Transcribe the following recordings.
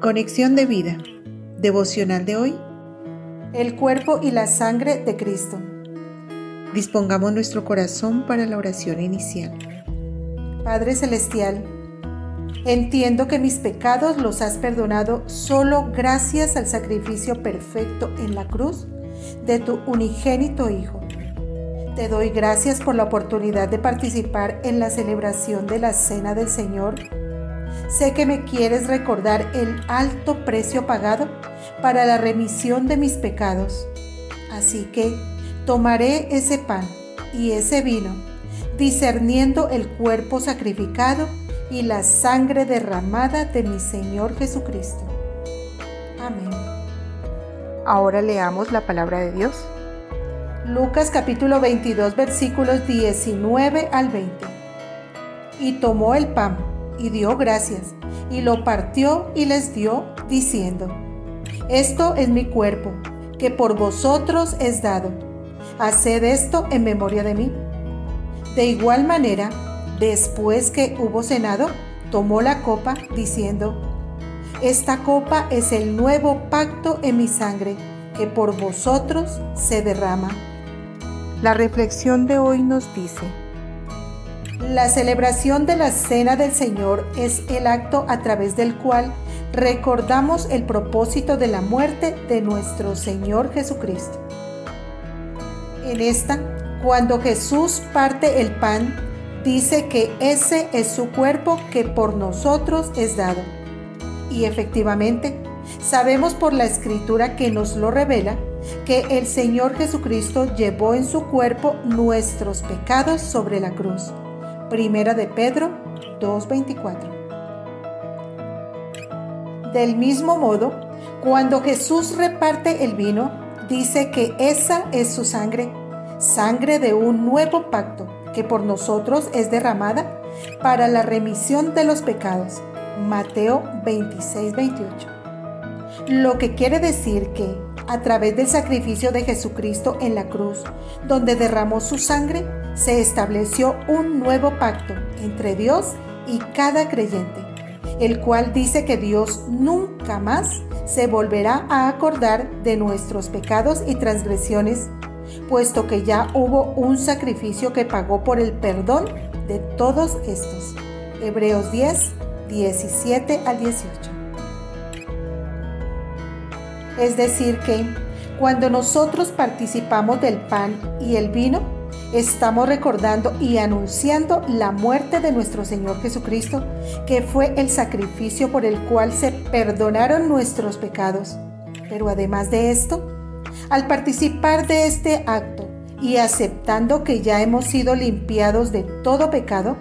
Conexión de vida. Devocional de hoy. El cuerpo y la sangre de Cristo. Dispongamos nuestro corazón para la oración inicial. Padre Celestial, entiendo que mis pecados los has perdonado solo gracias al sacrificio perfecto en la cruz de tu unigénito Hijo. Te doy gracias por la oportunidad de participar en la celebración de la Cena del Señor. Sé que me quieres recordar el alto precio pagado para la remisión de mis pecados. Así que tomaré ese pan y ese vino, discerniendo el cuerpo sacrificado y la sangre derramada de mi Señor Jesucristo. Amén. Ahora leamos la palabra de Dios. Lucas capítulo 22 versículos 19 al 20. Y tomó el pan y dio gracias, y lo partió y les dio, diciendo, Esto es mi cuerpo, que por vosotros es dado. Haced esto en memoria de mí. De igual manera, después que hubo cenado, tomó la copa, diciendo, Esta copa es el nuevo pacto en mi sangre, que por vosotros se derrama. La reflexión de hoy nos dice, la celebración de la Cena del Señor es el acto a través del cual recordamos el propósito de la muerte de nuestro Señor Jesucristo. En esta, cuando Jesús parte el pan, dice que ese es su cuerpo que por nosotros es dado. Y efectivamente, sabemos por la escritura que nos lo revela que el Señor Jesucristo llevó en su cuerpo nuestros pecados sobre la cruz. Primera de Pedro 2:24. Del mismo modo, cuando Jesús reparte el vino, dice que esa es su sangre, sangre de un nuevo pacto que por nosotros es derramada para la remisión de los pecados. Mateo 26:28. Lo que quiere decir que a través del sacrificio de Jesucristo en la cruz, donde derramó su sangre, se estableció un nuevo pacto entre Dios y cada creyente, el cual dice que Dios nunca más se volverá a acordar de nuestros pecados y transgresiones, puesto que ya hubo un sacrificio que pagó por el perdón de todos estos. Hebreos 10, 17 al 18. Es decir, que cuando nosotros participamos del pan y el vino, estamos recordando y anunciando la muerte de nuestro Señor Jesucristo, que fue el sacrificio por el cual se perdonaron nuestros pecados. Pero además de esto, al participar de este acto y aceptando que ya hemos sido limpiados de todo pecado,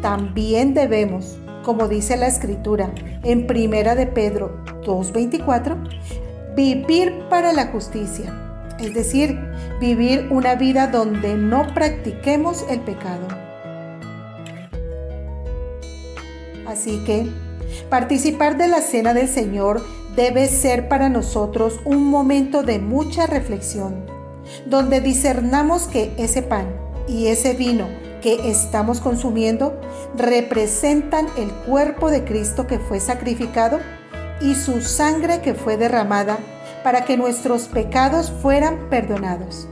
también debemos, como dice la escritura en Primera de Pedro 2:24, vivir para la justicia, es decir, vivir una vida donde no practiquemos el pecado. Así que, participar de la cena del Señor debe ser para nosotros un momento de mucha reflexión, donde discernamos que ese pan y ese vino que estamos consumiendo representan el cuerpo de Cristo que fue sacrificado y su sangre que fue derramada para que nuestros pecados fueran perdonados.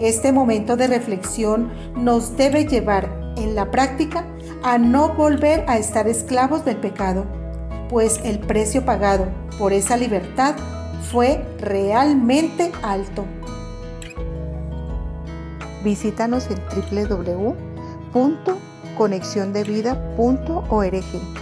Este momento de reflexión nos debe llevar en la práctica a no volver a estar esclavos del pecado, pues el precio pagado por esa libertad fue realmente alto. Visítanos en www.conexiondevida.org